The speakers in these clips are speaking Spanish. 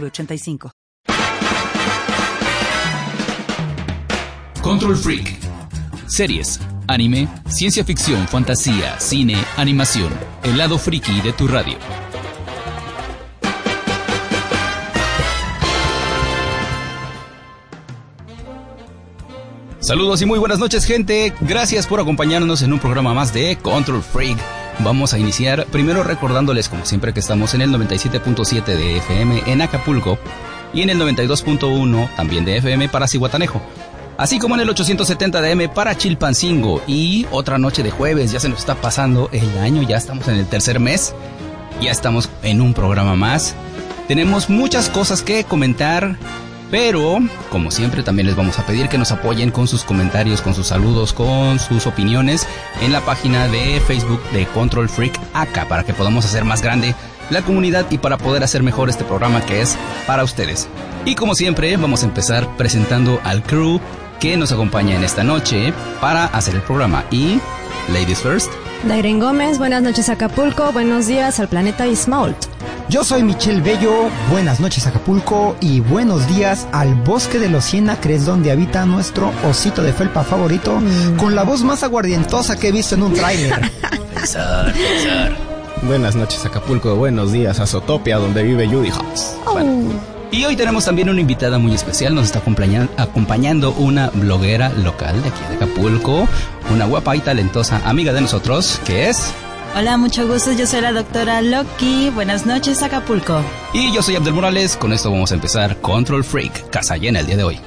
906985. Control Freak. Series, anime, ciencia ficción, fantasía, cine, animación. El lado friki de tu radio. Saludos y muy buenas noches gente, gracias por acompañarnos en un programa más de Control Freak. Vamos a iniciar primero recordándoles como siempre que estamos en el 97.7 de FM en Acapulco y en el 92.1 también de FM para Cihuatanejo. Así como en el 870 de M para Chilpancingo y otra noche de jueves, ya se nos está pasando el año, ya estamos en el tercer mes, ya estamos en un programa más. Tenemos muchas cosas que comentar, pero, como siempre, también les vamos a pedir que nos apoyen con sus comentarios, con sus saludos, con sus opiniones en la página de Facebook de Control Freak acá para que podamos hacer más grande la comunidad y para poder hacer mejor este programa que es para ustedes. Y como siempre, vamos a empezar presentando al crew que nos acompaña en esta noche para hacer el programa. Y, ladies first. Dairen Gómez, buenas noches Acapulco, buenos días al planeta Ismault. Yo soy Michelle Bello, buenas noches Acapulco y buenos días al bosque de los Cienacres donde habita nuestro osito de felpa favorito Mm. con la voz más aguardientosa que he visto en un tráiler. Pensar, pensar. Buenas noches Acapulco, buenos días a Sotopia donde vive Judy Hobbs. Y hoy tenemos también una invitada muy especial. Nos está acompaña- acompañando una bloguera local de aquí de Acapulco, una guapa y talentosa amiga de nosotros, que es. Hola, mucho gusto. Yo soy la doctora Loki. Buenas noches, Acapulco. Y yo soy Abdel Morales. Con esto vamos a empezar Control Freak, casa llena el día de hoy.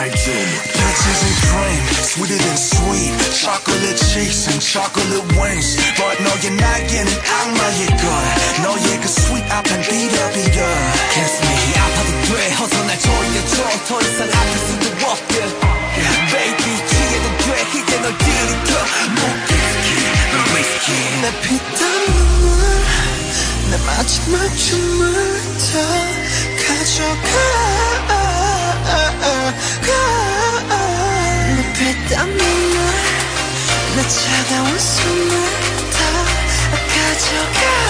벌받게 할줄 Peaches and cream, sweeter than sweet. Chocolate cheeks and chocolate wings. But 너의 날개는 악마의 걸. 너의 그 sweet 앞엔 비려비려. Kiss me 아파도 돼 어서 날 조여줘 더 이상 아플 수도 없게 Baby 취해도 돼 이제 널 들이켜 목기스키 널 위스키 내 피땀 눈물 내 마지막 춤을 다 가져가 내 피땀 눈물 내 차가운 숨을 다 가져가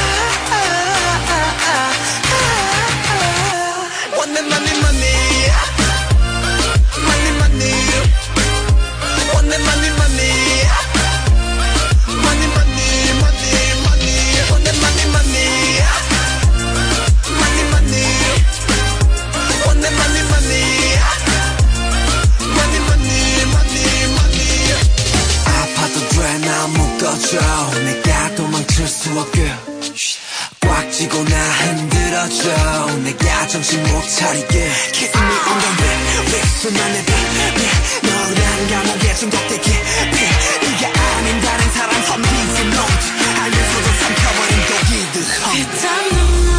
차리게 Kiss me on the lip, lip 수만의 빛, 빛 너라는 감옥에 중독되게 빛 네가 아닌 다른 사람 선비지 note 알면서도 삼켜버린 독이들 피땀 눈물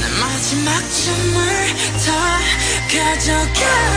내 마지막 춤을 다 가져가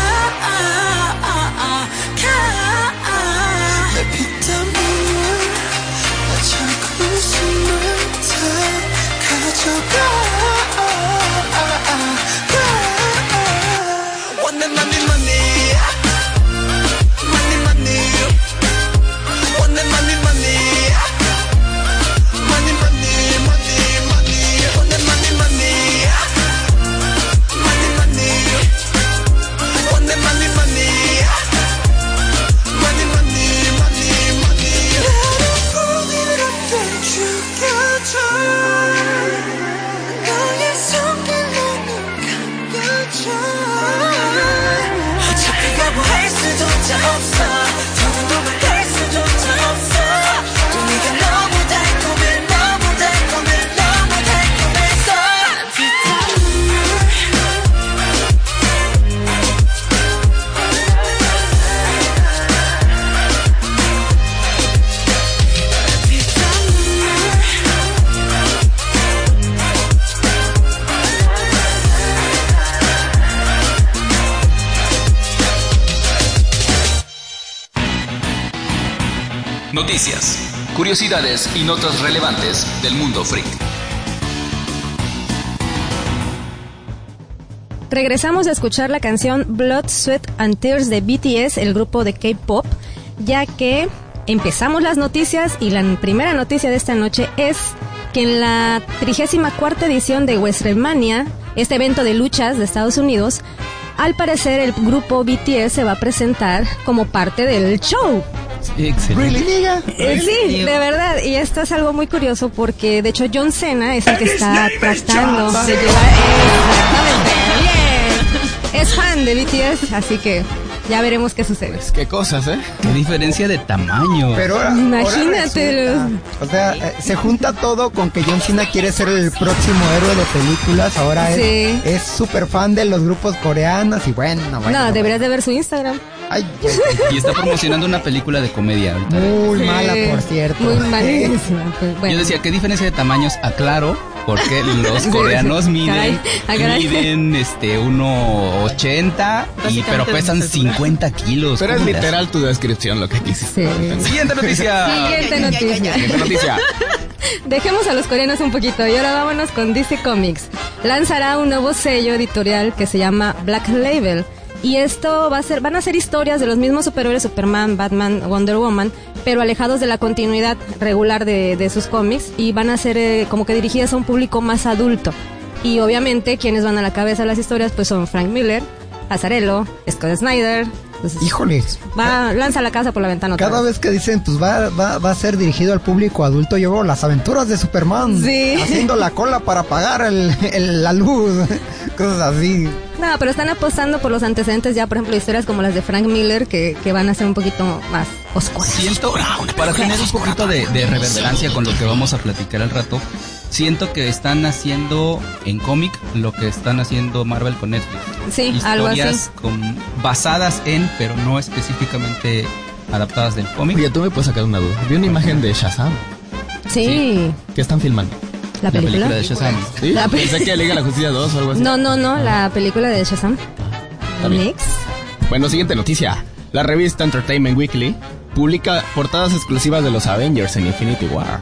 Curiosidades y notas relevantes del mundo freak. Regresamos a escuchar la canción Blood, Sweat and Tears de BTS, el grupo de K-pop, ya que empezamos las noticias y la primera noticia de esta noche es que en la 34 edición de WrestleMania, este evento de luchas de Estados Unidos, al parecer el grupo BTS se va a presentar como parte del show. Excelente. Eh, sí, de verdad. Y esto es algo muy curioso porque, de hecho, John Cena es el que está tratando de llevar. Exactamente. Bien. Es fan de BTS, así que ya veremos qué sucede. Qué cosas, ¿eh? Qué diferencia de tamaño. Pero ahora, Imagínate. ahora o sea, eh, se junta todo con que John Cena quiere ser el próximo héroe de películas. Ahora es- Sí. es súper fan de los grupos coreanos y bueno, bueno. No, deberías de ver su Instagram. Ay, Y está promocionando una película de comedia ahorita. muy Sí. mala, por cierto. Muy malísima. Bueno. Yo decía, ¿qué diferencia de tamaños? Aclaro, porque los coreanos miden, Caray, ah, caray. miden este 1.80 y pero pesan nuestra altura. 50 kilos. Pero es literal tu descripción lo que quisiste. Sí. Siguiente noticia. Siguiente noticia. Siguiente noticia. Dejemos a los coreanos un poquito y ahora vámonos con DC Comics. Lanzará un nuevo sello editorial que se llama Black Label. Y esto va a ser, van a ser historias de los mismos superhéroes Superman, Batman, Wonder Woman, pero alejados de la continuidad regular de, sus cómics y van a ser eh, como que dirigidas a un público más adulto. Y obviamente quienes van a la cabeza de las historias pues son Frank Miller, Azarello, Scott Snyder. Entonces, Híjole. va, lanza la casa por la ventana Cada vez que dicen, pues va, va, va a ser dirigido al público adulto, yo veo las aventuras de Superman. Sí. Haciendo la cola para pagar el, el- la luz. Cosas así. No, pero están apostando por los antecedentes ya, por ejemplo, historias como las de Frank Miller que, que van a ser un poquito más oscuras. Siento, para tener un poquito de, de reverberancia con lo que vamos a platicar al rato, siento que están haciendo en cómic lo que están haciendo Marvel con Netflix. Sí, algo así. Historias con- basadas en, pero no específicamente adaptadas del cómic. Oye, tú me puedes sacar una duda. Vi una imagen de Shazam. Sí, ¿Qué están filmando? la La película. película de Shazam. ¿Sí? La pe- Pensé que Liga la Justicia 2 o algo así. No, no, no, la película de Shazam. Next. Bueno, siguiente noticia. La revista Entertainment Weekly publica portadas exclusivas de los Avengers en Infinity War.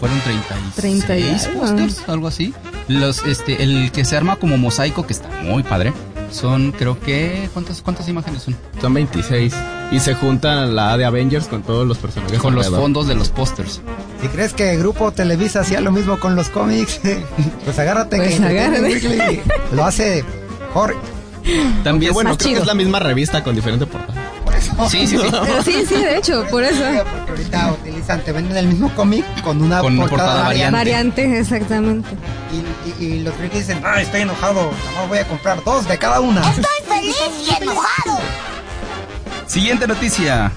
Fueron 36 30 y algo. pósters, algo así. Los, este, el que se arma como mosaico, que está muy padre. Son, creo que, ¿cuántas, cuántas imágenes son? Son 26. Y se juntan la A de Avengers con todos los personajes. Con los alrededor. fondos de los pósters. Si crees que Grupo Televisa hacía lo mismo con los cómics, pues agárrate Pues que agárrate. Lo hace mejor. También, bueno, creo chido. que es la misma revista con diferente portada. Eso. Sí, sí, sí. Pero sí, sí, de hecho, por eso. Porque ahorita utilizan, te venden el mismo cómic con una Con una portada, portada variante. Variante, exactamente. Y, y- y los frikis dicen, ah, estoy enojado, nada más voy a comprar dos de cada una. Siguiente noticia.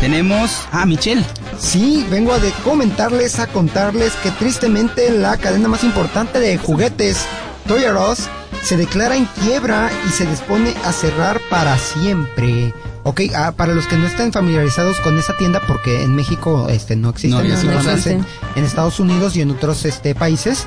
Tenemos a Michelle. Sí, vengo a de comentarles, a contarles que tristemente la cadena más importante de juguetes, Toy R Us, se declara en quiebra y se dispone a cerrar para siempre. Ok, ah, para los que no estén familiarizados con esa tienda, porque en México este, no existe, No, no, no existe. en, en Estados Unidos y en otros este, países,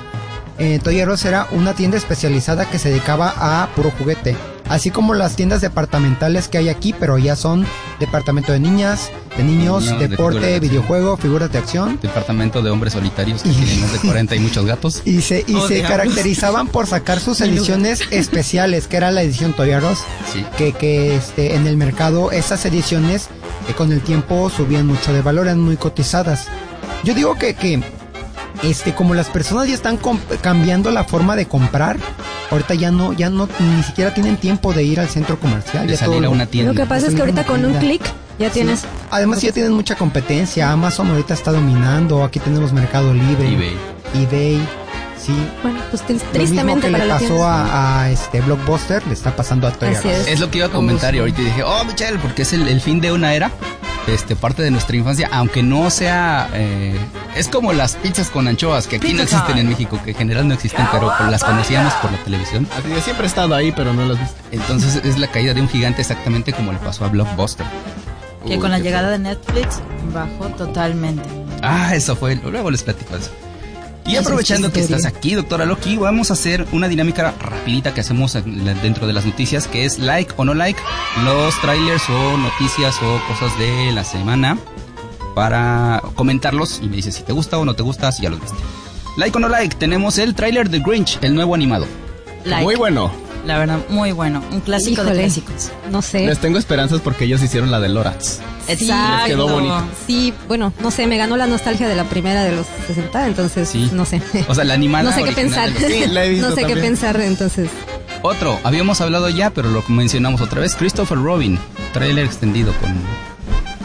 eh, Toy R Us era una tienda especializada que se dedicaba a puro juguete. Así como las tiendas departamentales que hay aquí, pero ya son departamento de niñas, de niños, Niños, de deporte, de videojuego, figuras de acción. Departamento de hombres solitarios que tienen más de 40 y muchos gatos. Y se, y Oh, se caracterizaban por sacar sus ediciones especiales, que era la edición Toy R Us, Sí. que, que este, en el mercado esas ediciones eh, con el tiempo subían mucho de valor, eran muy cotizadas. Yo digo que, que este, como las personas ya están cambiando la forma de comprar, ahorita ya no, ya no, ni siquiera tienen tiempo de ir al centro comercial. De ya salir todo a lo- una tienda. Lo que pasa es que ahorita con un clic ya tienes. Además ya tienen mucha competencia, Amazon ahorita está dominando, aquí tenemos Mercado Libre, eBay. eBay. sí. Bueno, pues tri- Lo mismo tristemente que para le pasó a, a, este Blockbuster, le está pasando a Toy es. Es lo que iba a comentar y ahorita dije, oh, Michelle, porque es el, el fin de una era, este, parte de nuestra infancia, aunque no sea, eh, es como las pizzas con anchoas, que aquí no existen time. en México, que en general no existen, pero las conocíamos por la televisión. Así que siempre he estado ahí, pero no los he visto. Entonces es la caída de un gigante exactamente como le pasó a Blockbuster. Que Uy, con la llegada de Netflix bajó totalmente. Ah, eso fue. Luego les platico eso. Y aprovechando que estás aquí, doctora Loki, vamos a hacer una dinámica rapidita que hacemos dentro de las noticias, que es like o no like los trailers o noticias o cosas de la semana para comentarlos y me dices si te gusta o no te gusta, si ya los viste. Like o no like, tenemos el trailer de Grinch, el nuevo animado. Like. Muy bueno. La verdad, muy bueno. Un clásico de clásicos. No sé. Les tengo esperanzas porque ellos hicieron la de Lorax. Exacto. les quedó bonito. Sí, bueno, no sé, me ganó la nostalgia de la primera de los 60, entonces Sí. no sé. O sea, la animada. No sé qué pensar. los- Sí, la he visto no sé qué pensar, entonces. Otro, habíamos hablado ya, pero lo mencionamos otra vez, Christopher Robin, trailer extendido con...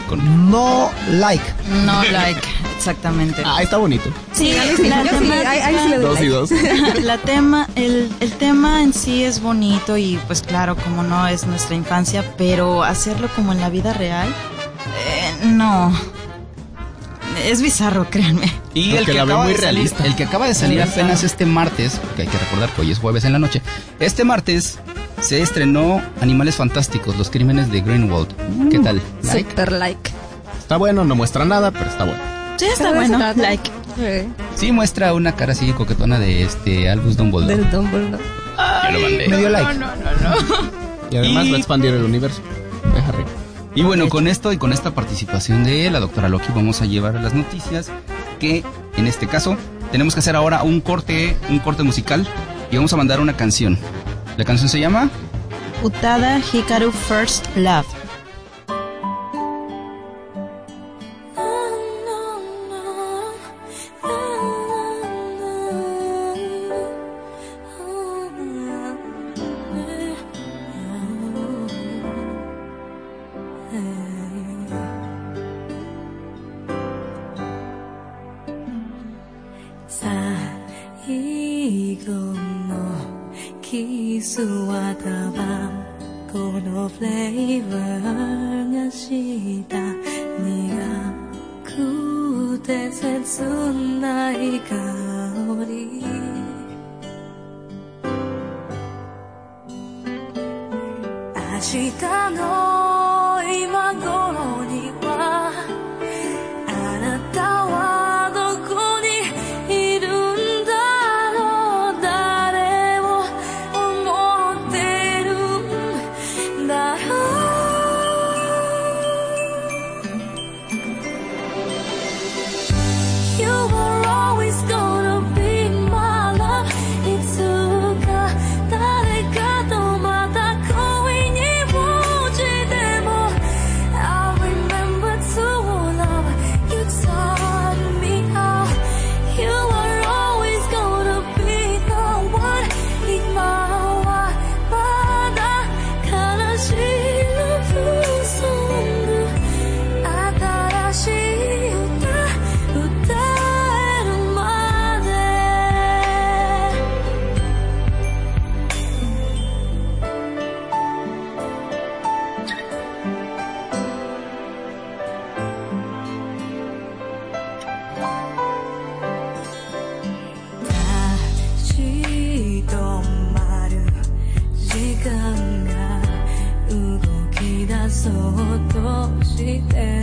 con No like. No like, exactamente. Ah, está bonito. Sí, sí, la yo sí, temática- ahí- sí le doy Dos y dos. la tema, el, el tema en sí es bonito y pues claro, como no es nuestra infancia, pero hacerlo como en la vida real, no. Es bizarro, créanme. Y Porque el que, acaba muy de salir, realista. el que acaba de salir apenas bizarro. este martes, que hay que recordar que hoy es jueves en la noche, este martes se estrenó Animales Fantásticos, los crímenes de Greenwald. ¿Qué tal? ¿Like? Super like. Está bueno, no muestra nada, pero está bueno. Sí, está Tal bueno. Like. Eh, Sí, muestra una cara así coquetona de este Albus Dumbledore. del Dumbledore. Yo lo mandé. Medio like. Y además Y- va a expandir el universo. Deja rico. Y bueno, con esto y con esta participación de la doctora Loki vamos a llevar a las noticias que en este caso tenemos que hacer ahora un corte, un corte musical y vamos a mandar una canción. La canción se llama Utada Hikaru First Love. そうとして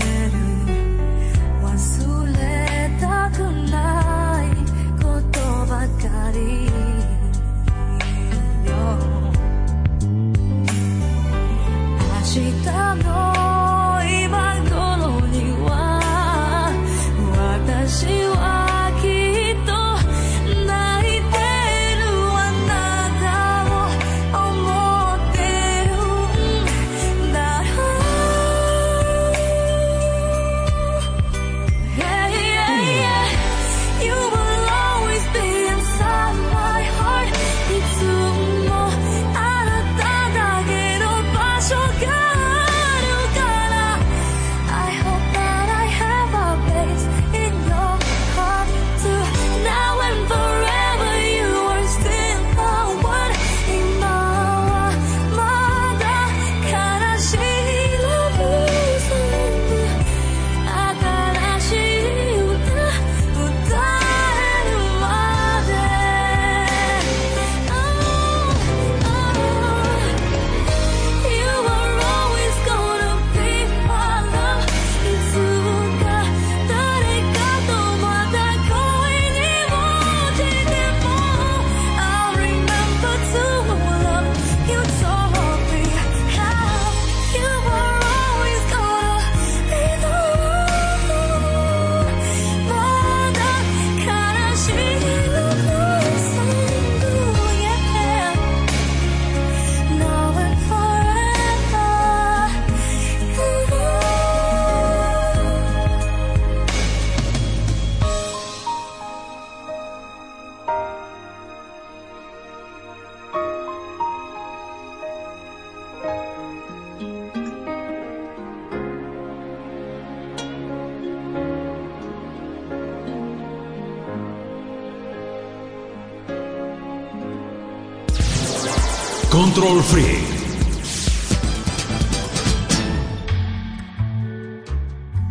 Control Freak.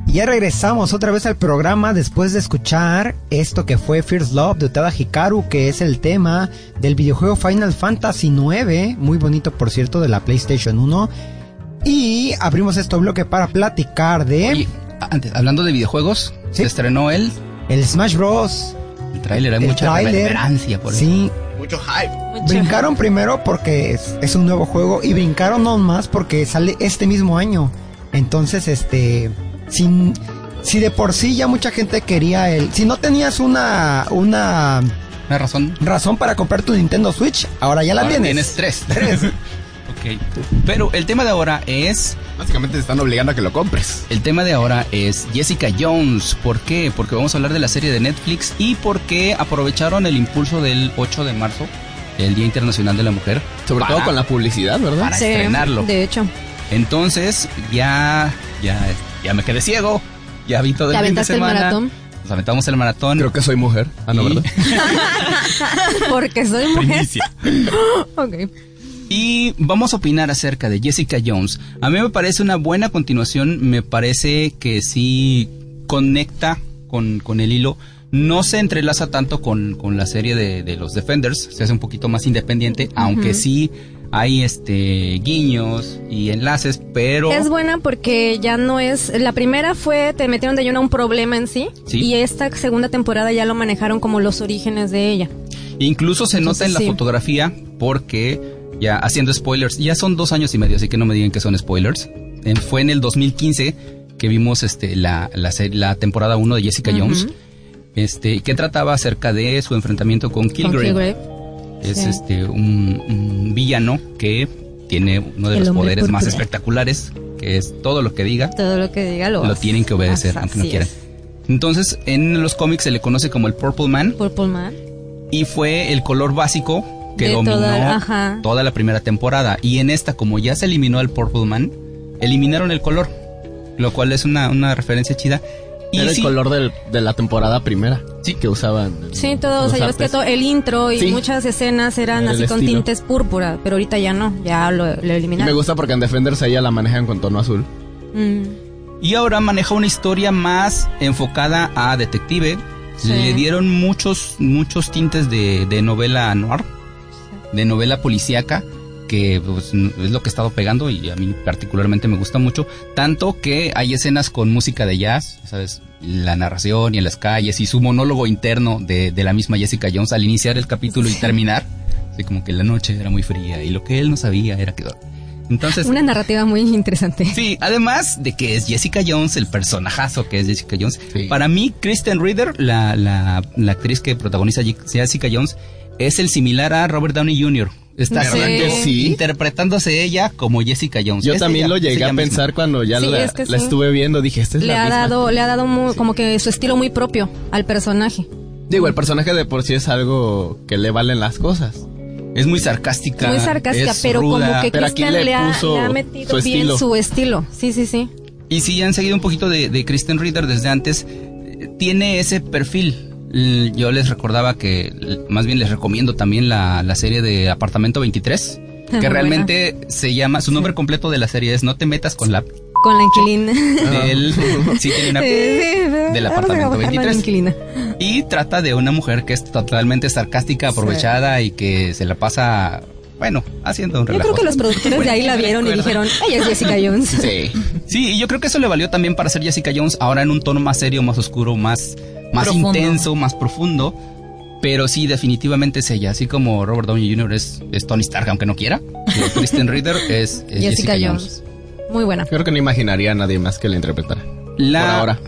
Y ya regresamos otra vez al programa después de escuchar esto que fue First Love de Utada Hikaru, que es el tema del videojuego Final Fantasy IX, muy bonito por cierto, de la PlayStation 1. Y abrimos este bloque para platicar de Oye, antes, hablando de videojuegos, se estrenó el, el Smash Bros. el tráiler, hay El mucha reverencia por eso. Sí, Mucho hype. brincaron primero porque es, es un nuevo juego y brincaron aún más porque sale este mismo año. Entonces, este, sin, si de por sí ya mucha gente quería el, si no tenías una, una Una razón. razón para comprar tu Nintendo Switch, ahora ya la Ahora tienes. Tienes tres. Tres. ok. Pero el tema de ahora es Básicamente te están obligando a que lo compres. El tema de ahora es Jessica Jones. ¿Por qué? Porque vamos a hablar de la serie de Netflix y porque aprovecharon el impulso del 8 de marzo, el Día Internacional de la Mujer. Sobre para- todo con la publicidad, ¿verdad? Para estrenarlo. De hecho. Entonces, ya, ya, ya me quedé ciego. Ya vi todo ¿Te el fin de aventaste el semana. maratón? Nos aventamos el maratón. Creo que soy mujer. Ah, no, Y- ¿verdad? Porque soy mujer. Primicia. ok. Y vamos a opinar acerca de Jessica Jones. A mí me parece una buena continuación, me parece que sí conecta con, con el hilo. No se entrelaza tanto con, con la serie de, de los Defenders, se hace un poquito más independiente, aunque sí hay este guiños y enlaces, pero Es buena porque ya no es. La primera fue, te metieron de lleno a un problema en sí. Sí. Y esta segunda temporada ya lo manejaron como los orígenes de ella. incluso se nota en la sí. fotografía porque ya haciendo spoilers, ya son dos años y medio, así que no me digan que son spoilers. Eh, fue en el 2015 que vimos este la, la, temporada 1 de Jessica Jones. Este, que trataba acerca de su enfrentamiento con Kilgrave. Kilgrave. Es Sí. este un, un villano que tiene uno de El los poderes más espectaculares, que es todo lo que diga, Todo lo que diga lo, lo tienen que obedecer, aunque no es. quieran. Entonces, en los cómics se le conoce como el Purple Man Purple Man. y fue el color básico que De dominó toda- ajá. toda la primera temporada. Y en esta, como ya se eliminó el Purple Man, eliminaron el color, lo cual es una, una referencia chida. Y Era sí, el color del- de la temporada primera. Sí. Que usaban. Sí, todo, o sea, ya ves que todo, el intro y Sí. muchas escenas eran El así con estilo. tintes púrpura, pero ahorita ya no, ya lo, lo Y me eliminaron. gusta porque en Defenders ella la manejan con tono azul. Mm. Y ahora maneja una historia más enfocada a detective. Sí. Le dieron muchos, muchos tintes de, de novela noir, de novela policíaca, que pues, es lo que he estado pegando y a mí particularmente me gusta mucho. Tanto que hay escenas con música de jazz, ¿sabes? La narración y en las calles y su monólogo interno de, de la misma Jessica Jones al iniciar el capítulo y terminar. Así como que la noche era muy fría y lo que él no sabía era que... Entonces... Una narrativa muy interesante. Sí, además de que es Jessica Jones, el personajazo que es Jessica Jones. Para mí, Kristen Ritter, la, la, la actriz que protagoniza Jessica Jones, es el similar a Robert Downey Jr. Está ¿Verdad haciendo- que sí? interpretándose ella como Jessica Jones. Yo Es también ella, lo llegué a misma. pensar cuando ya Sí, la, es que la sí. estuve viendo. Dije, esta es Le la ha misma. dado, le ha dado muy- como que su estilo muy propio al personaje. Digo, el personaje de por sí es algo que le valen las cosas. Es muy sarcástica. Muy sarcástica, es pero ruda. como que Kristen le le, ha, puso le ha metido su bien estilo. su estilo. Sí, sí, sí. Y si han seguido un poquito de, de Kristen Ritter desde antes, tiene ese perfil. Yo les recordaba que, más bien les recomiendo también la, la serie de Apartamento 23, Ah, Muy que realmente se llama, su nombre completo de la serie es No te metas con la Con la inquilina. del, sí, tiene una Sí, sí, del apartamento bajarla a la 23. inquilina. Y trata de una mujer que es totalmente sarcástica, aprovechada y que se la pasa, bueno, haciendo un Yo relajo. creo que los productores de ahí la vieron y dijeron, ella es Jessica Jones. Sí. Sí, y yo creo que eso le valió también para ser Jessica Jones ahora en un tono más serio, más oscuro, más, más Profundo. intenso, más profundo. Pero sí, definitivamente es ella. Así como Robert Downey Jr. es, es Tony Stark, aunque no quiera. Kristen Ritter es, es Jessica, Jessica, Jones. Muy buena. Creo que no imaginaría a nadie más que la interpretara. La... Por ahora.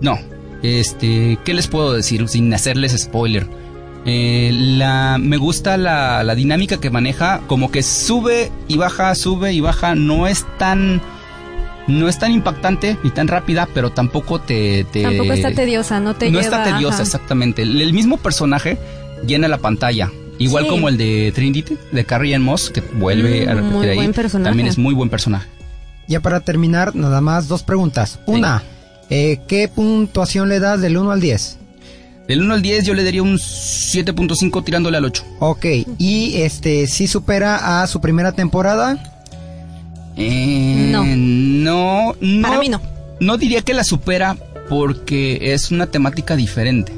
No. Este, ¿qué les puedo decir sin hacerles spoiler? Eh, la, me gusta la, la dinámica que maneja, como que sube y baja, sube y baja, no es tan, no es tan impactante ni tan rápida, pero tampoco te, te- Tampoco está tediosa, no te no lleva... está tediosa, ajá. exactamente. El, el mismo personaje llena la pantalla. Igual Sí. como el de Trinity, de Carrie Ann Moss, que vuelve a Mm, repetir muy ahí. buen personaje. También es muy buen personaje. Ya para terminar, nada más dos preguntas. Una, eh, ¿qué puntuación le das del 1 al 10? Del 1 al 10 yo le daría un 7.5 tirándole al 8. Ok, y este, ¿sí supera a su primera temporada? Eh, No. no. no. Para mí no. No diría que la supera porque es una temática diferente.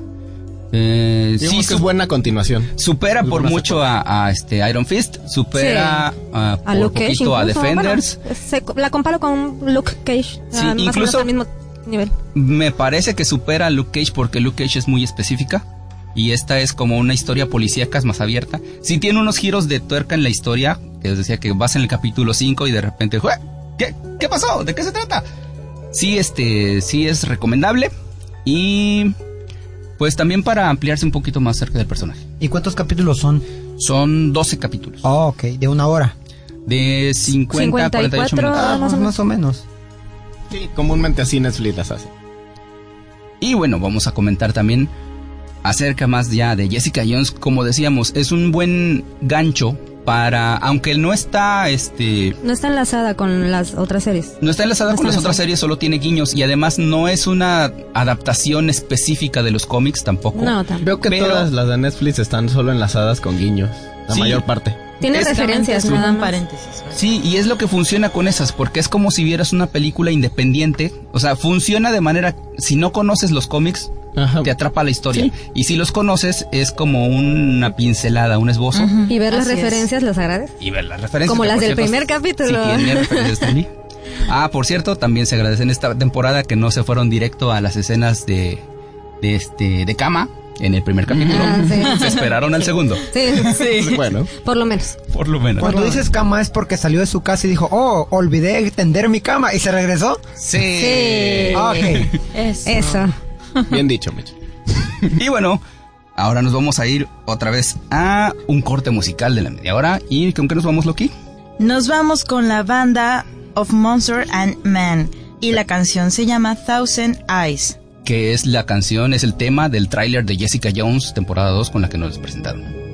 Eh, sí, que es buena continuación. supera Es por mucho a, a, este Iron Fist, supera a, A por Luke Cage. poquito a Defenders. bueno, se- la comparo con Luke Cage. Sí, ah, más o menos incluso- al mismo nivel. Me parece que supera a Luke Cage porque Luke Cage es muy específica y esta es como una historia policíaca es más abierta. Sí tiene unos giros de tuerca en la historia, que os decía que vas en el capítulo 5 y de repente, "Jue, ¿qué, ¿qué pasó? ¿De qué se trata? Sí, este, sí es recomendable y pues también para ampliarse un poquito más cerca del personaje. ¿Y cuántos capítulos son? Son 12 capítulos Oh, ok, de una hora. de 50 a 48 54 minutos. Ah, más o menos. más o menos. Sí, comúnmente así Netflix las hace. Y bueno, vamos a comentar también acerca más ya de Jessica Jones. Como decíamos, es un buen gancho para, aunque no está, este, No está enlazada con las otras series. no está enlazada No con está las otras series, solo tiene guiños y además no es una adaptación específica de los cómics tampoco. No, tampoco. Veo que Pero- todas las de Netflix están solo enlazadas con guiños. La Sí. mayor parte. Tiene referencias nada más. paréntesis. Sí, y es lo que funciona con esas, porque es como si vieras una película independiente. O sea, funciona de manera, si no conoces los cómics, Ajá. te atrapa la historia. Y si los conoces, es como una pincelada, un esbozo. Y ver las es. referencias las agradece. Y ver las referencias. Como las del cierto, primer capítulo. Sí, tiene referencias también. Ah, por cierto, también se agradece en esta temporada que no se fueron directo a las escenas de, de este de cama en el primer capítulo. Ah, sí. Se esperaron al segundo. Sí, sí. Bueno, Por lo menos. Por lo menos. Cuando dices cama es porque salió de su casa y dijo, oh, olvidé tender mi cama y se regresó. Sí. Sí. Ok. Eso. Eso. bien dicho, Mitch. Y bueno, ahora nos vamos a ir otra vez a un corte musical de la media hora. ¿Y con qué nos vamos, Loki? Nos vamos con la banda of Monster and Man y la canción se llama Thousand Eyes. Que es la canción, es el tema del tráiler de Jessica Jones, temporada 2, con la que nos presentaron.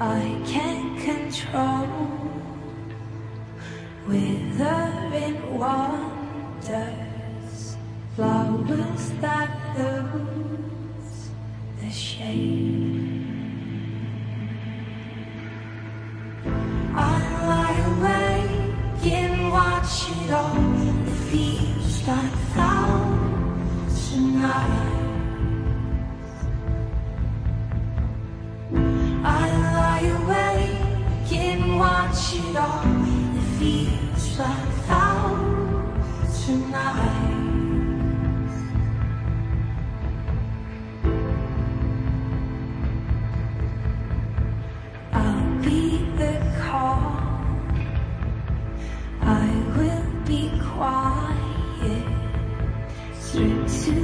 I can't control withering wonders, flowers that lose the shade. I lie awake and watch it all. It feels like thousand nights. I lie awake and watch it all. Nights. I'll be the call. I will be quiet. Straight to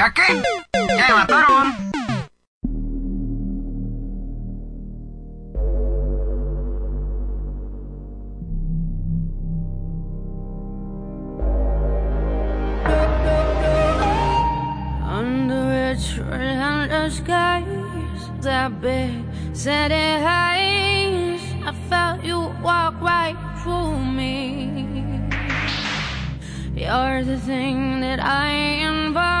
¿Ya qué? ¿Ya me mataron? Skies, that big city heights, I felt you walk right through me. You're the thing that I invoke,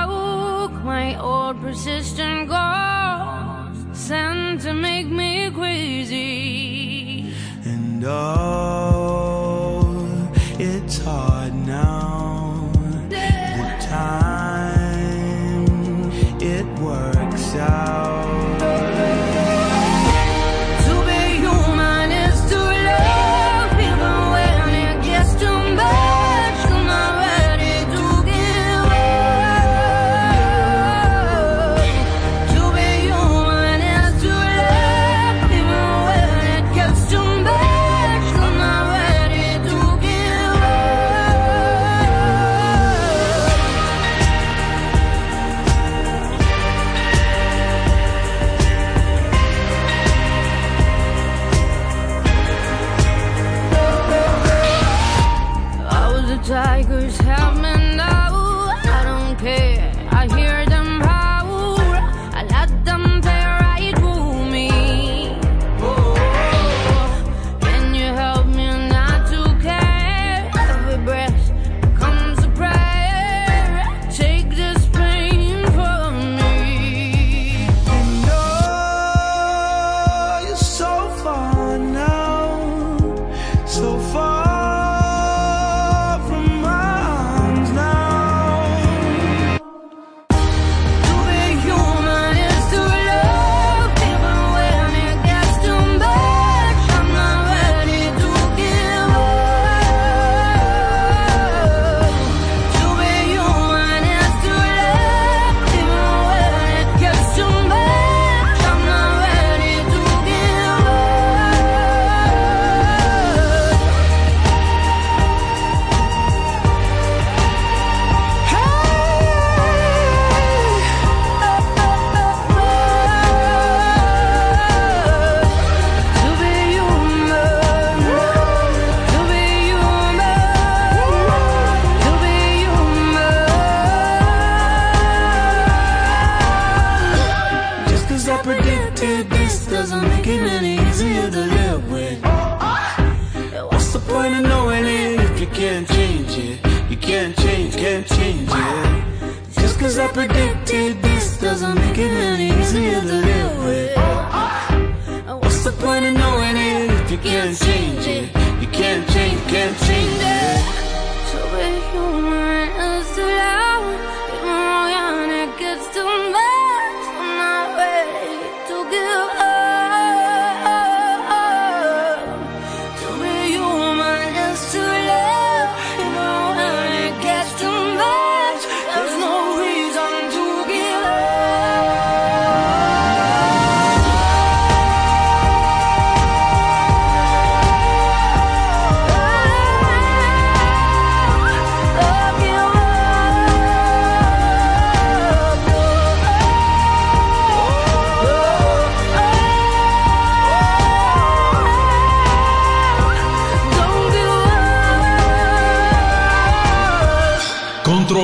my old persistent ghost, sent to make me crazy. And oh, it's hard now. The time it works out.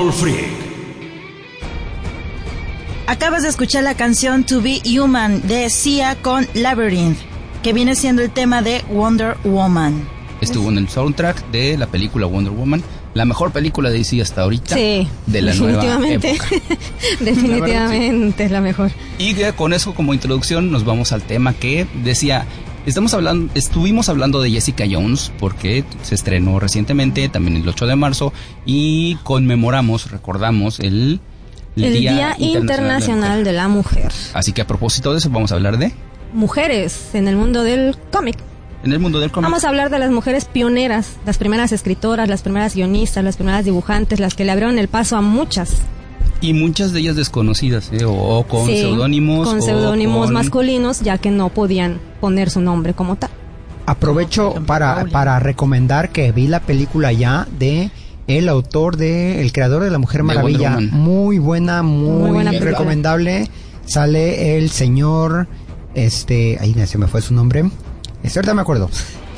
Control Freak. Acabas de escuchar la canción To Be Human de Sia con Labyrinth, que viene siendo el tema de Wonder Woman. Estuvo en el soundtrack de la película Wonder Woman, la mejor película de DC hasta ahorita. Sí, de la nueva definitivamente. época. definitivamente es la mejor. Y con eso como introducción nos vamos al tema que decía, Estamos hablando, estuvimos hablando de Jessica Jones porque se estrenó recientemente, también el 8 de marzo, y conmemoramos, recordamos el, El Día, Internacional de la Mujer. Así que a propósito de eso vamos a hablar de Mujeres en el mundo del cómic. en el mundo del cómic. Vamos a hablar de las mujeres pioneras, las primeras escritoras, las primeras guionistas, las primeras dibujantes, las que le abrieron el paso a muchas. Y muchas de ellas desconocidas, ¿eh? o, o con Sí, seudónimos. Con seudónimos con- masculinos, ya que no podían poner su nombre como tal. Aprovecho para, para recomendar que vi la película ya de el autor de el creador de la Mujer Maravilla. Muy buena, muy, Muy buena película. recomendable. Sale el señor, este, ahí se me fue su nombre. Este, ahorita me acuerdo.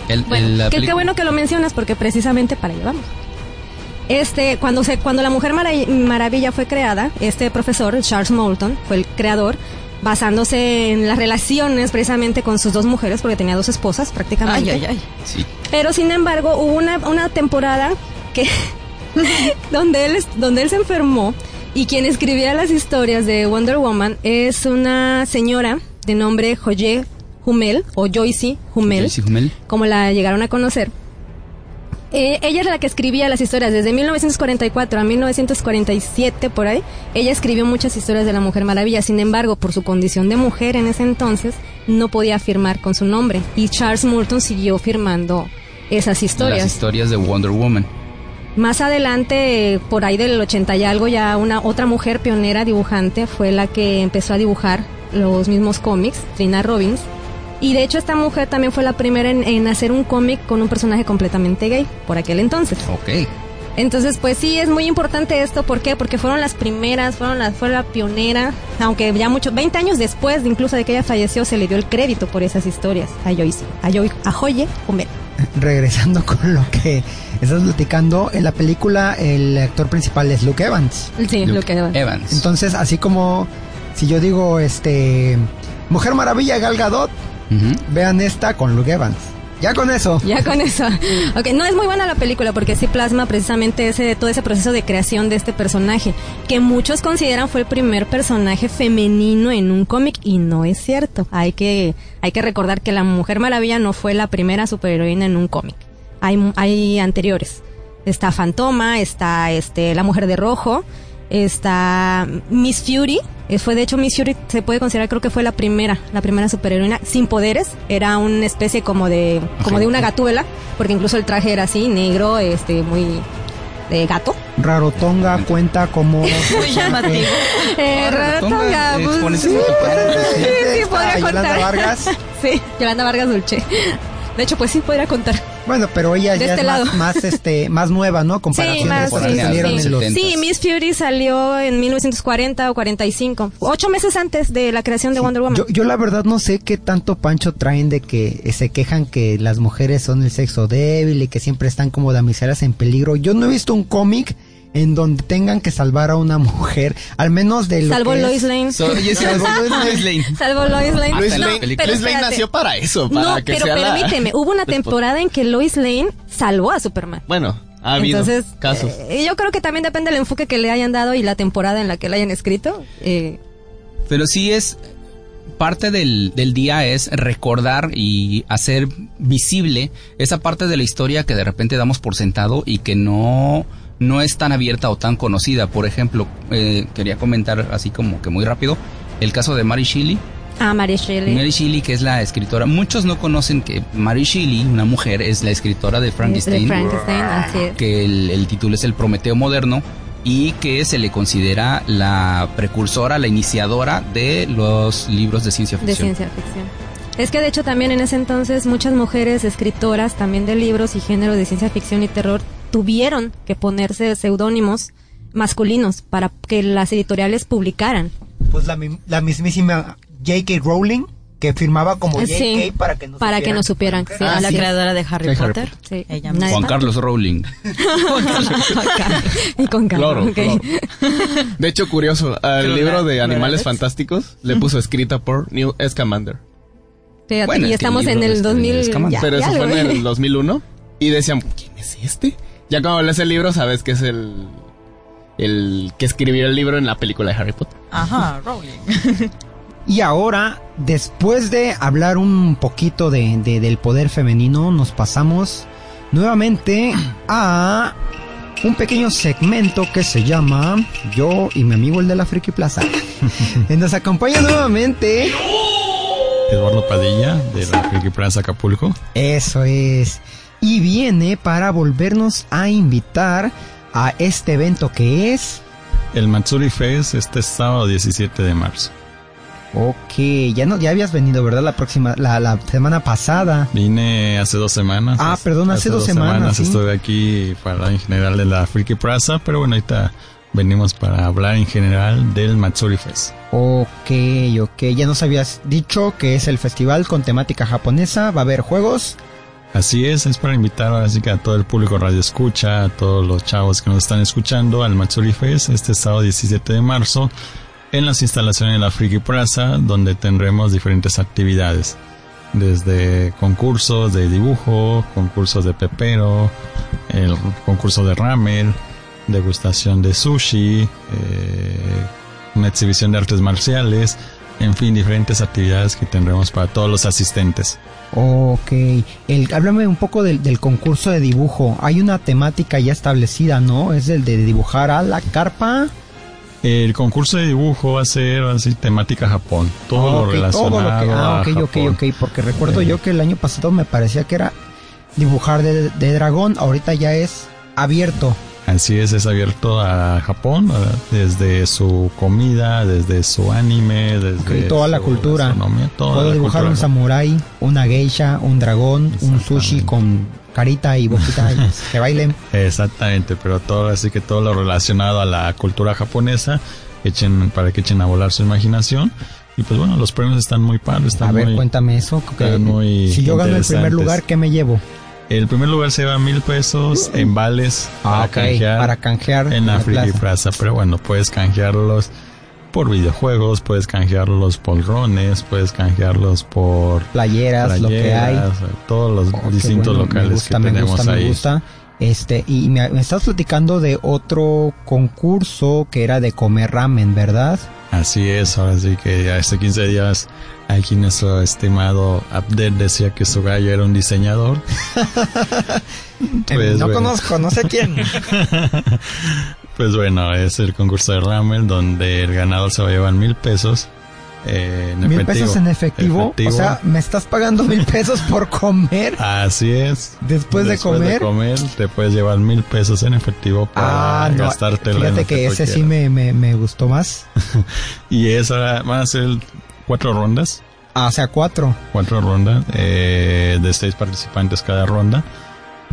El- Bueno, el- la que qué bueno que lo mencionas porque precisamente para allá vamos. Este, cuando se, cuando la Mujer Mara- Maravilla fue creada, este profesor, Charles Moulton, fue el creador, basándose en las relaciones precisamente con sus dos mujeres, porque tenía dos esposas prácticamente. Ay, ay, ay. Sí. Pero sin embargo, hubo una, una temporada que donde él donde él se enfermó y quien escribía las historias de Wonder Woman es una señora de nombre Joye Humel o Joyce Humel, Joyce Humel. como la llegaron a conocer. Eh, ella es la que escribía las historias desde 1944 a 1947 por ahí. Ella escribió muchas historias de la Mujer Maravilla. Sin embargo, por su condición de mujer en ese entonces, no podía firmar con su nombre. Y Charles Moulton siguió firmando esas historias. Las historias de Wonder Woman. Más adelante, por ahí del 80 y algo, ya una otra mujer pionera dibujante fue la que empezó a dibujar los mismos cómics, Trina Robbins. Y de hecho esta mujer también fue la primera en, en hacer un cómic con un personaje completamente gay, por aquel entonces. Ok. Entonces, pues sí, es muy importante esto. ¿Por qué? Porque fueron las primeras, fueron las, fue la pionera. Aunque ya mucho, 20 años después, de incluso de que ella falleció, se le dio el crédito por esas historias a Joyce, a, Joy, a Joye Humel. Regresando con lo que estás platicando, en la película el actor principal es Luke Evans. Sí, lo que Evans. Entonces, así como si yo digo, este, Mujer Maravilla Gal Gadot, Vean esta con Luke Evans. Ya con eso. Ya con eso. Ok, no es muy buena la película porque sí plasma precisamente ese todo ese proceso de creación de este personaje, que muchos consideran fue el primer personaje femenino en un cómic y no es cierto. Hay que hay que recordar que la Mujer Maravilla no fue la primera superheroína en un cómic. Hay hay anteriores. Está Fantoma, está este La Mujer de Rojo, está Miss Fury. eh, Fue de hecho Miss Fury se puede considerar creo que fue la primera, la primera superheroína sin poderes. Era una especie como de como de una gatúbela, porque incluso el traje era así negro, este muy de gato. Rarotonga cuenta como Muy llamativo. Eh, Rarotonga, Tonga, pues, sí, sí, sí. podría Yolanda contar. Vargas. sí, Yolanda Vargas Dulce. De hecho, pues sí podría contar. Bueno, pero ella De ya este es lado. más, más, este, más nueva, ¿no? Comparación Sí, más, de cuando sí, salieron sí. en los... Sí, Miss Fury salió en 1940 o 45, ocho meses antes de la creación de Wonder Woman. Yo, yo la verdad no sé qué tanto pancho traen de que eh, se quejan que las mujeres son el sexo débil y que siempre están como damiselas en peligro. Yo no he visto un cómic en donde tengan que salvar a una mujer, al menos de lo Salvo que Lois Lane. So- Salvo Lois Lois Lane. Salvo Lois Lane. La Lane, pero nació para eso, para No, que pero sea la- permíteme, hubo una la esposa. temporada en que Lois Lane salvó a Superman. Bueno, ha habido Entonces, casos. eh, yo creo que también depende del enfoque que le hayan dado y la temporada en la que la hayan escrito. Eh, Pero sí es parte del, del día es recordar y hacer visible esa parte de la historia que de repente damos por sentado y que no no es tan abierta o tan conocida. Por ejemplo, eh, quería comentar así como que muy rápido el caso de Mary Shelley. a Mary Shelley. Mary Shelley, que es la escritora. Muchos no conocen que Mary Shelley, una mujer, es la escritora de de Frankenstein. Frankenstein, así es. que el, el título es El Prometeo Moderno y que se le considera la precursora, la iniciadora de los libros de ciencia de ficción. ciencia ficción. Es que de hecho también en ese entonces muchas mujeres escritoras también de libros y género de ciencia ficción y terror tuvieron que ponerse seudónimos masculinos para que las editoriales publicaran. Pues la, la mismísima J.K. Rowling, que firmaba como J.K. Sí, para que no para que no supieran. Sí, Ah, a la que- creadora de Harry De Harry Potter. Sí. Ella Juan. Carlos Rowling. y con calma, Claro, ok. claro. De hecho, curioso, al libro de ¿no Animales Fantásticos le puso escrita por Neil Scamander. Fíjate, Bueno, y es que estamos en el de 2000. Escamandro. ya, Pero ya eso fue en el 2001 y decían, ¿quién es este? Ya cuando lees el libro sabes que es el el que escribió el libro en la película de Harry Potter. Ajá, Rowling. Y ahora, después de hablar un poquito de, de- del poder femenino, nos pasamos nuevamente a un pequeño segmento que se llama Yo y mi amigo el de la Friki Plaza. nos acompaña nuevamente. Eduardo Padilla de la Friki Plaza Acapulco. Eso es. Y viene para volvernos a invitar a este evento que es... El Matsuri Fest este sábado 17 de marzo. Ok, ya no, ya habías venido, ¿verdad? La próxima, la, la semana pasada. Vine hace dos semanas. Ah, perdón, hace dos semanas, sí. Estuve aquí para hablar en general de la Friki Plaza, pero bueno, ahorita venimos para hablar en general del Matsuri Fest. Ok, ok, ya nos habías dicho que es el festival con temática japonesa, va a haber juegos. Así es, es para invitar así que a todo el público radio escucha, a todos los chavos que nos están escuchando al Matsuri Fest este sábado 17 de marzo en las instalaciones de la Friki Plaza donde tendremos diferentes actividades desde concursos de dibujo, concursos de pepero, el concurso de ramen, degustación de sushi, eh, una exhibición de artes marciales, en fin, diferentes actividades que tendremos para todos los asistentes. Ok, el, háblame un poco del, del concurso de dibujo. Hay una temática ya establecida, ¿no? Es el de dibujar a la carpa. El concurso de dibujo va a ser así temática Japón, todo lo relacionado todo lo que, ah, a ok, ok, Japón. ok, porque recuerdo Eh. yo que el año pasado me parecía que era dibujar de, de dragón, ahorita ya es abierto. Así es, es abierto a Japón, desde su comida, desde su anime, desde toda la cultura. toda Puedo la dibujar cultura un samurái, una geisha, un dragón, un sushi con carita y boquita y que bailen. Exactamente, pero todo así que todo lo relacionado a la cultura japonesa, echen para que echen a volar su imaginación. Y pues bueno, los premios están muy padres, están A ver, muy, cuéntame eso. que- muy si yo gano el primer lugar, ¿qué me llevo? El primer lugar se va mil pesos en vales Ah, ok, para canjear en la Friki plaza. Plaza. Pero bueno, puedes canjearlos por videojuegos, puedes canjearlos por drones, puedes canjearlos por Playeras, lo que hay. todos los Oh, distintos bueno, locales gusta, que me tenemos gusta, ahí. Me gusta. Este, y me, me estás platicando de otro concurso que era de comer ramen, ¿verdad? Así es, ahora sí que ya hace 15 días aquí nuestro estimado Abdel decía que su gallo era un diseñador. Pues, no bueno. conozco, no sé quién. Pues bueno, es el concurso de ramen donde el ganador se va a llevar mil pesos. eh, en Mil efectivo. pesos en efectivo. O sea, me estás pagando mil pesos por comer. Así es. Después de comer. te puedes llevar mil pesos en efectivo para Ah, no. gastártela Fíjate que ese sí me, me, me gustó más. Y eso ahora van a ser cuatro rondas. Ah, o sea, cuatro. Cuatro rondas eh, de seis participantes cada ronda.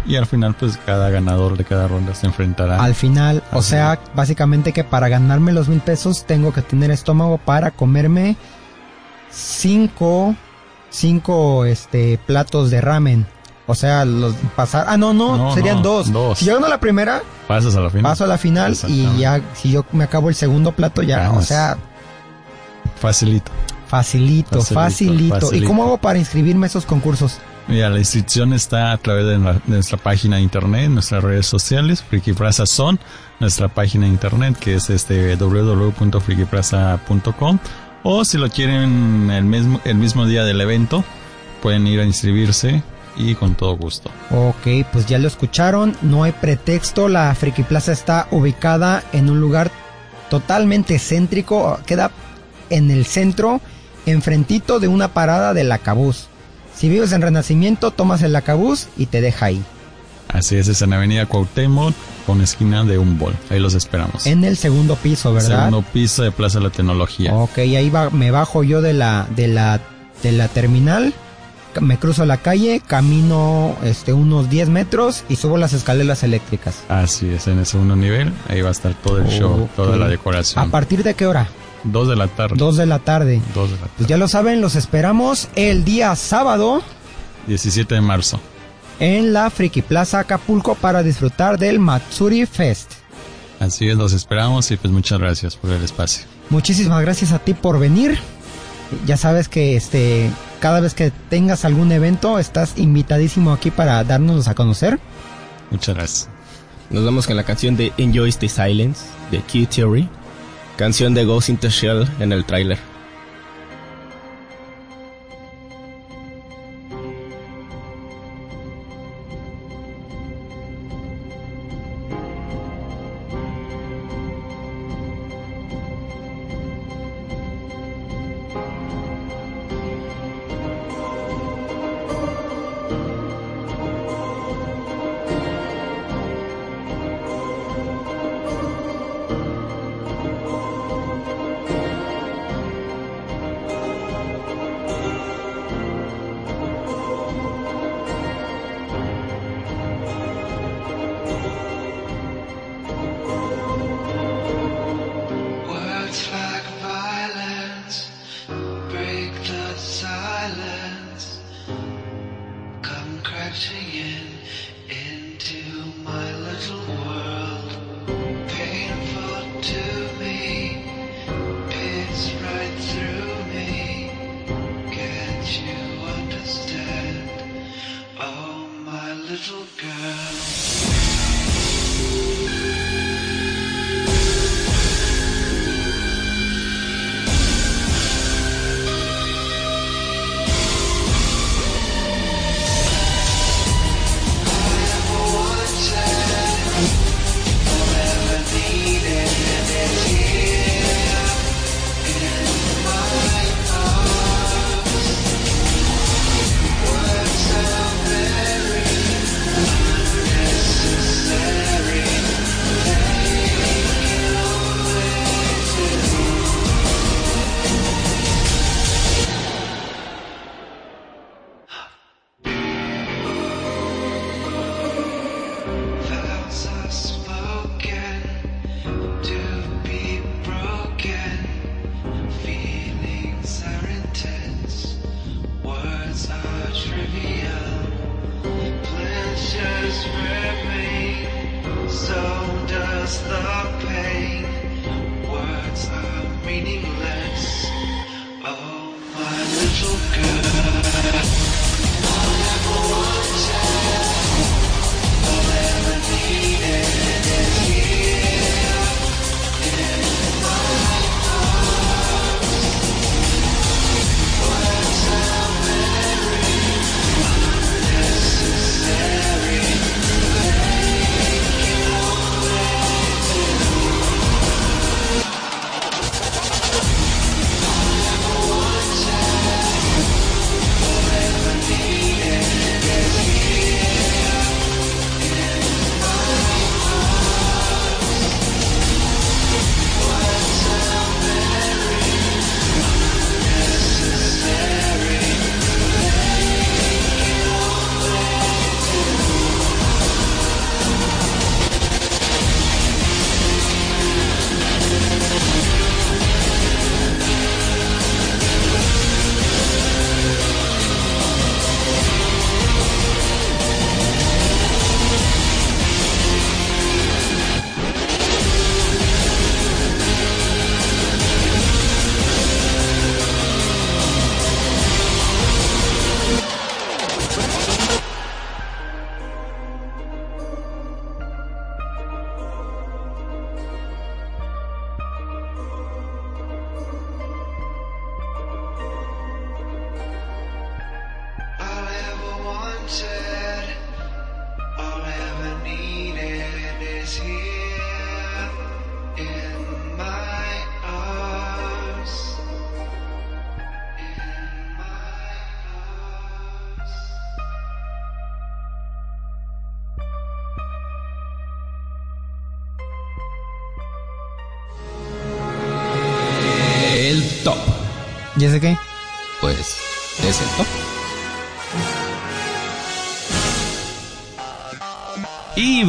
Y al final, pues cada ganador de cada ronda se enfrentará. Al final, o sea, básicamente que para ganarme los mil pesos tengo que tener estómago para comerme cinco, cinco, este, platos de ramen. O sea, los pasar. Ah, no, no, No, serían no, dos. dos. Si yo gano la primera, Pasas a la final. paso a la final y ya, si yo me acabo el segundo plato, ya, o sea, Facilito. Facilito, Facilito, facilito. ¿Y cómo hago para inscribirme a esos concursos? Mira, la inscripción está a través de, la- de nuestra página de internet, nuestras redes sociales, Friki Plaza son nuestra página de internet que es este www.frikiplaza.com o si lo quieren el mismo, el mismo día del evento pueden ir a inscribirse y con todo gusto. Ok, pues ya lo escucharon, no hay pretexto, la Friki Plaza está ubicada en un lugar totalmente céntrico, queda en el centro, enfrentito de una parada del Acabús. Si vives en Renacimiento, tomas el Acabús y te deja ahí, Así es, es en Avenida Cuauhtémoc con esquina de Humboldt. Ahí los esperamos. en el segundo piso, ¿verdad? Segundo piso de Plaza de la Tecnología. Ok, ahí va, me bajo yo de la, de la, de la terminal, me cruzo la calle, camino este unos 10 metros y subo las escaleras eléctricas. Así es, en el segundo nivel. Ahí va a estar todo el show, toda la decoración. ¿A partir de qué hora? Dos de la tarde. Dos de la tarde. Dos de la tarde. Pues ya lo saben, los esperamos el día sábado 17 de marzo. en la Friki Plaza Acapulco para disfrutar del Matsuri Fest. Así es, los esperamos y pues muchas gracias por el espacio. Muchísimas gracias a ti por venir. Ya sabes que este cada vez que tengas algún evento estás invitadísimo aquí para darnos a conocer. Muchas gracias. Nos vamos con la canción de Enjoy the Silence de Q Theory, canción de Ghost in the Shell en el tráiler. to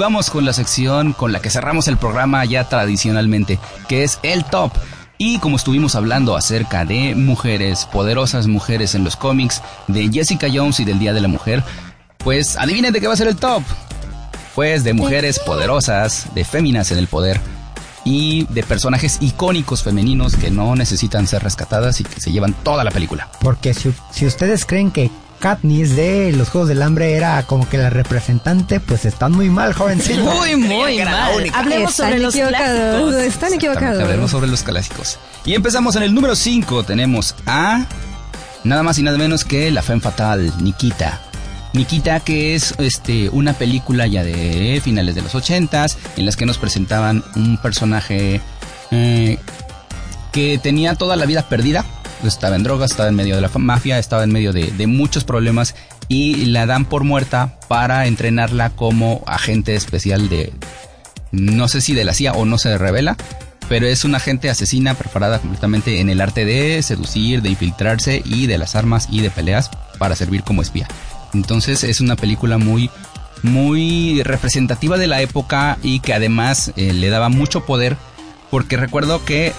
vamos con la sección con la que cerramos el programa ya tradicionalmente, que es el top. Y como estuvimos hablando acerca de mujeres, poderosas mujeres en los cómics, de Jessica Jones y del Día de la Mujer, pues adivinen de qué va a ser el top. Pues de mujeres poderosas, de féminas en el poder y de personajes icónicos femeninos que no necesitan ser rescatadas y que se llevan toda la película. Porque si, si ustedes creen que Katniss de los Juegos del Hambre era como que la representante, pues están muy mal, jovencito. Muy, muy mal. Hablemos Están sobre los equivocados, clásicos. Están equivocados. Hablaremos sobre los clásicos. Y empezamos en el número 5. Tenemos a nada más y nada menos que La Femme Fatal, Nikita. Nikita, que es este una película ya de finales de los 80s, en las que nos presentaban un personaje eh, que tenía toda la vida perdida. Estaba en drogas, estaba en medio de la mafia, estaba en medio de, de muchos problemas y la dan por muerta para entrenarla como agente especial de, no sé si de la CIA o no se revela, pero es una agente asesina preparada completamente en el arte de seducir, de infiltrarse y de las armas y de peleas para servir como espía. Entonces es una película muy muy representativa de la época y que además eh, le daba mucho poder porque recuerdo que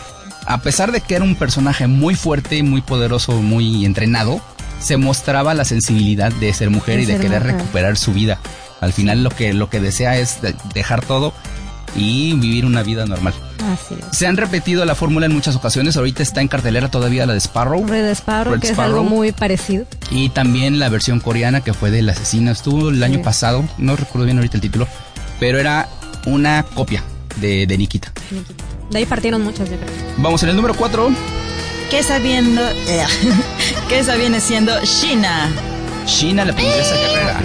a pesar de que era un personaje muy fuerte, muy poderoso, muy entrenado, se mostraba la sensibilidad de ser mujer De y de querer mujer. recuperar su vida. Al final lo que, lo que desea es de- dejar todo y vivir una vida normal. Así es. Se han repetido la fórmula en muchas ocasiones. Ahorita está en cartelera todavía la de Sparrow. Red Sparrow, Red que es Sparrow. algo muy parecido. Y también la versión coreana que fue de la asesina. Estuvo el año pasado. No recuerdo bien ahorita el título. Pero era una copia de, de Nikita. De ahí partieron muchas, yo creo. Vamos en el número 4. ¿Qué sabiendo? ¿Qué esa viene siendo Shina? Shina, la princesa guerrera.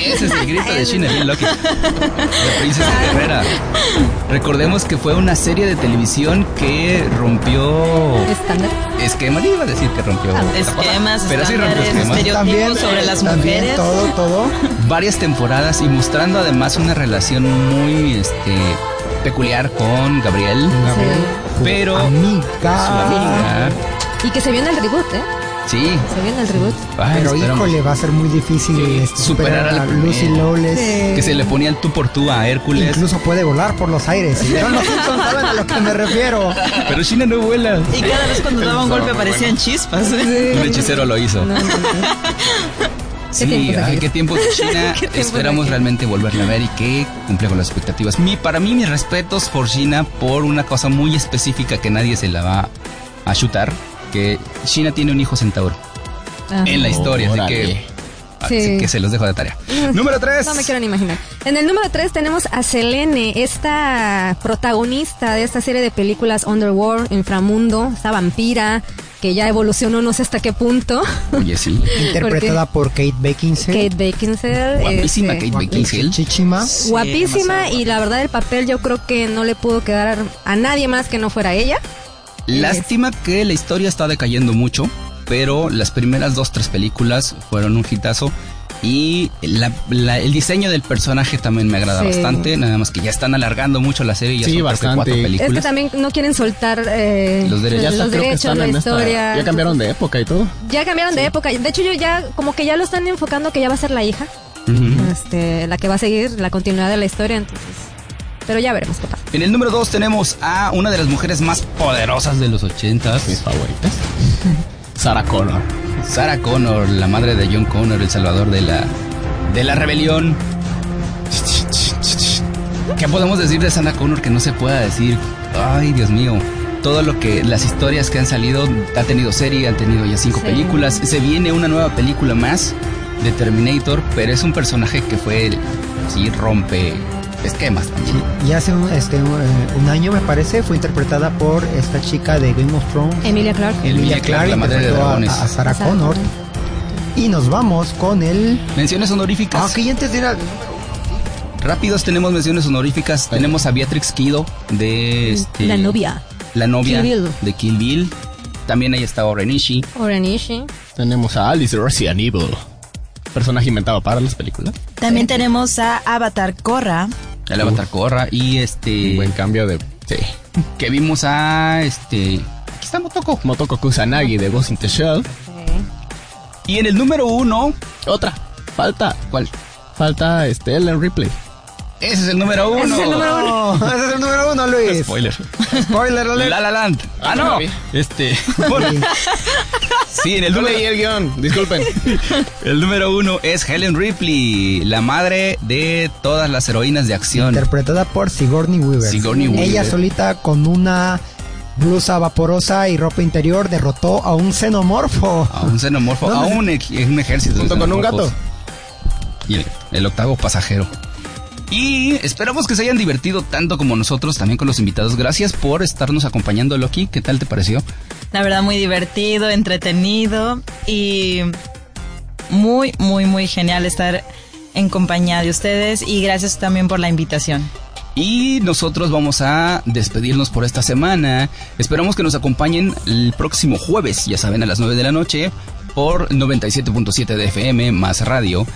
Ese es el grito de Shina, bien Loki. La princesa guerrera. Recordemos que fue una serie de televisión que rompió Estándar. esquema. Iba a decir que rompió Esquemas, pero sí rompió esquemas. estereotipos sobre las también, mujeres. todo, todo. Varias temporadas y mostrando además una relación muy este peculiar con Gabriel. Pero amiga. su amiga. Y que se viene el reboot, ¿eh? Sí. Se viene el reboot. Ay, Pero esperamos. híjole, va a ser muy difícil este, superar superar, a Lucy. Lawless. Que se le ponía el tú por tú a Hércules. Incluso puede volar por los aires. Vieron los Simpsons, saben a lo que me refiero. Pero Shina no vuela. Y cada vez cuando daba un golpe aparecían chispas. ¿eh? Un hechicero lo hizo. ¿Qué Sí, ay, qué tiempo China. ¿Qué tiempos Esperamos realmente volverla a ver y que cumpla con las expectativas. Mi, para mí, mis respetos por China por una cosa muy específica que nadie se la va a chutar. Que China tiene un hijo centauro Ah. en la historia, así Órale. que, Sí. así que se los dejo de tarea. Número 3. No me quiero ni imaginar. En el número 3 tenemos a Selene, esta protagonista de esta serie de películas Underworld, Inframundo, esta vampira que ya evolucionó no sé hasta qué punto. Oye, sí. Interpretada por Kate Beckinsale. Kate Beckinsale. Guapísima este, Kate Beckinsale. Chichima. Guapísima y la verdad el papel yo creo que no le pudo quedar a nadie más que no fuera ella. Lástima que la historia está decayendo mucho, pero las primeras dos, tres películas fueron un hitazo. Y la- la- el diseño del personaje también me agrada Sí. bastante, nada más que ya están alargando mucho la serie, ya Sí, son bastante. cuatro Es que películas. también no quieren soltar eh, Los derechos. Ya hasta los creo que derechos, están la en esta- historia. Ya cambiaron de época y todo. Ya cambiaron de época. De hecho, yo ya, como que ya lo están enfocando que ya va a ser la hija, este, la que va a seguir la continuidad de la historia, entonces. Pero ya veremos qué pasa. En el número 2 tenemos a una de las mujeres más poderosas de los 80 Mis favoritas. Sarah Connor. Sarah Connor, la madre de John Connor, el salvador de la, de la rebelión. ¿Qué podemos decir de Sarah Connor que no se pueda decir? Ay, Dios mío. Todo lo que, las historias que han salido, ha tenido serie, han tenido ya cinco Sí. películas. Se viene una nueva película más de Terminator, pero es un personaje que fue, sí, rompe esquemas también. Y hace un, este, un, eh, un año, me parece, fue interpretada por esta chica de Game of Thrones. Emilia Clark. Emilia Clarke, la madre de a- dragones. A, Sarah Sarah Connor. Y nos vamos con el... Menciones honoríficas. Ah, ok, antes de ir al... Rápidos tenemos menciones honoríficas. Tenemos a Beatrix Kido de este, La novia. La novia Kill de Kill Bill. También ahí está Orenishi. Oranishi. Tenemos a Alice Resident Evil, personaje inventado para las películas. También tenemos a Avatar Korra. El Korra. Y este. Buen cambio de. Sí. Que vimos a este. Aquí está Motoko. Motoko Kusanagi de Ghost in the Shell. Y en el número uno. Otra. Falta. ¿Cuál? Falta este Ellen Ripley. Ese es el número uno. Ese es el número uno. Ese es el número uno, Luis. Spoiler. Spoiler alert. La La Land. Ah, no. Este. Sí, en el No número. leí el guion, disculpen. El número uno es Helen Ripley, la madre de todas las heroínas de acción. Interpretada por Sigourney Weaver. Sigourney Weaver. Ella solita con una blusa vaporosa y ropa interior derrotó a un xenomorfo. A un xenomorfo, a un, ej- un ejército. Junto con un gato. Y el, el octavo pasajero. Y esperamos que se hayan divertido tanto como nosotros también con los invitados. Gracias por estarnos acompañando, Loki. ¿Qué tal te pareció? La verdad, muy divertido, entretenido y muy, muy, muy genial estar en compañía de ustedes y gracias también por la invitación. Y nosotros vamos a despedirnos por esta semana. Esperamos que nos acompañen el próximo jueves, ya saben, a las 9 de la noche, por 97.7 de FM más radio.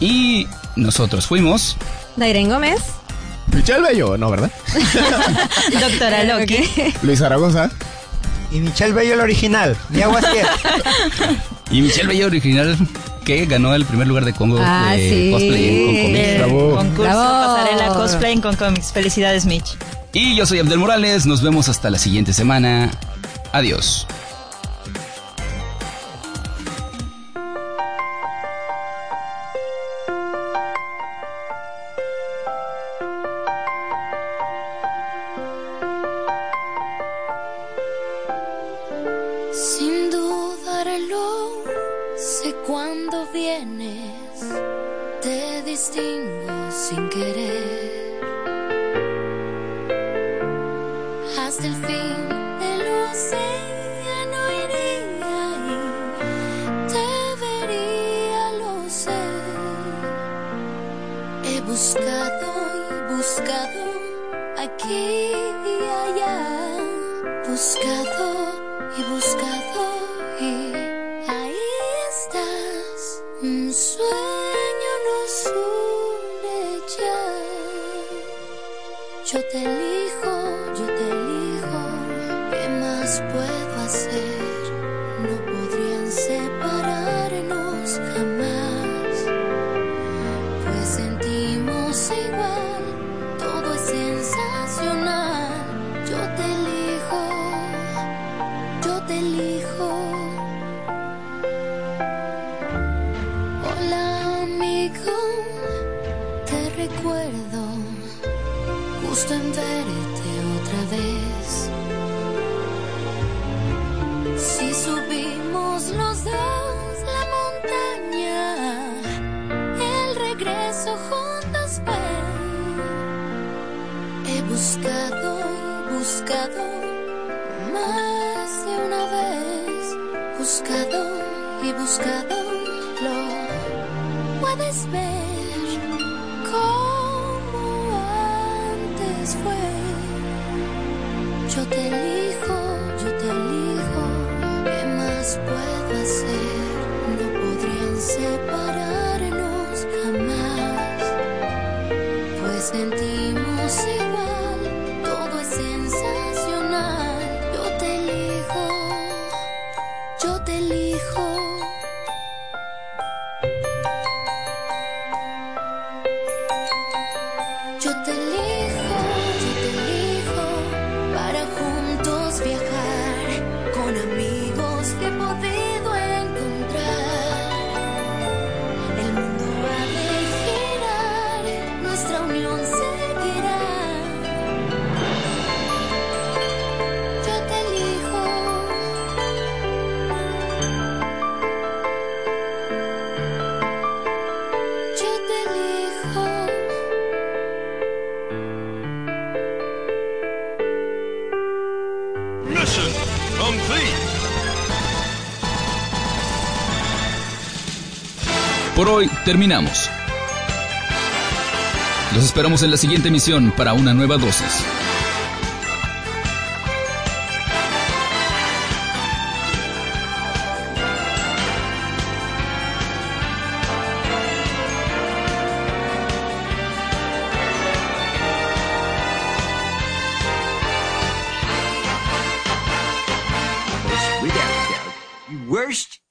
Y nosotros fuimos. Dairen Gómez. Michelle Bello, no, ¿verdad? Doctora Loki. Luis Zaragoza. Y Michelle Bello el original, de Aguasquier. Y Michelle Bello original que ganó el primer lugar de Congo Ah, de sí. cosplay. El Bravo. concurso Bravo. Pasarela Cosplay con Comics. Felicidades, Mitch. Y yo soy Abdel Morales, nos vemos hasta la siguiente semana. Adiós. Lo puedes ver como antes fue. Yo te elijo, yo te elijo, ¿qué más puedo hacer? No podrían separarnos jamás, pues sentimos terminamos. Los esperamos en la siguiente emisión para una nueva dosis.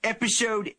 Episode.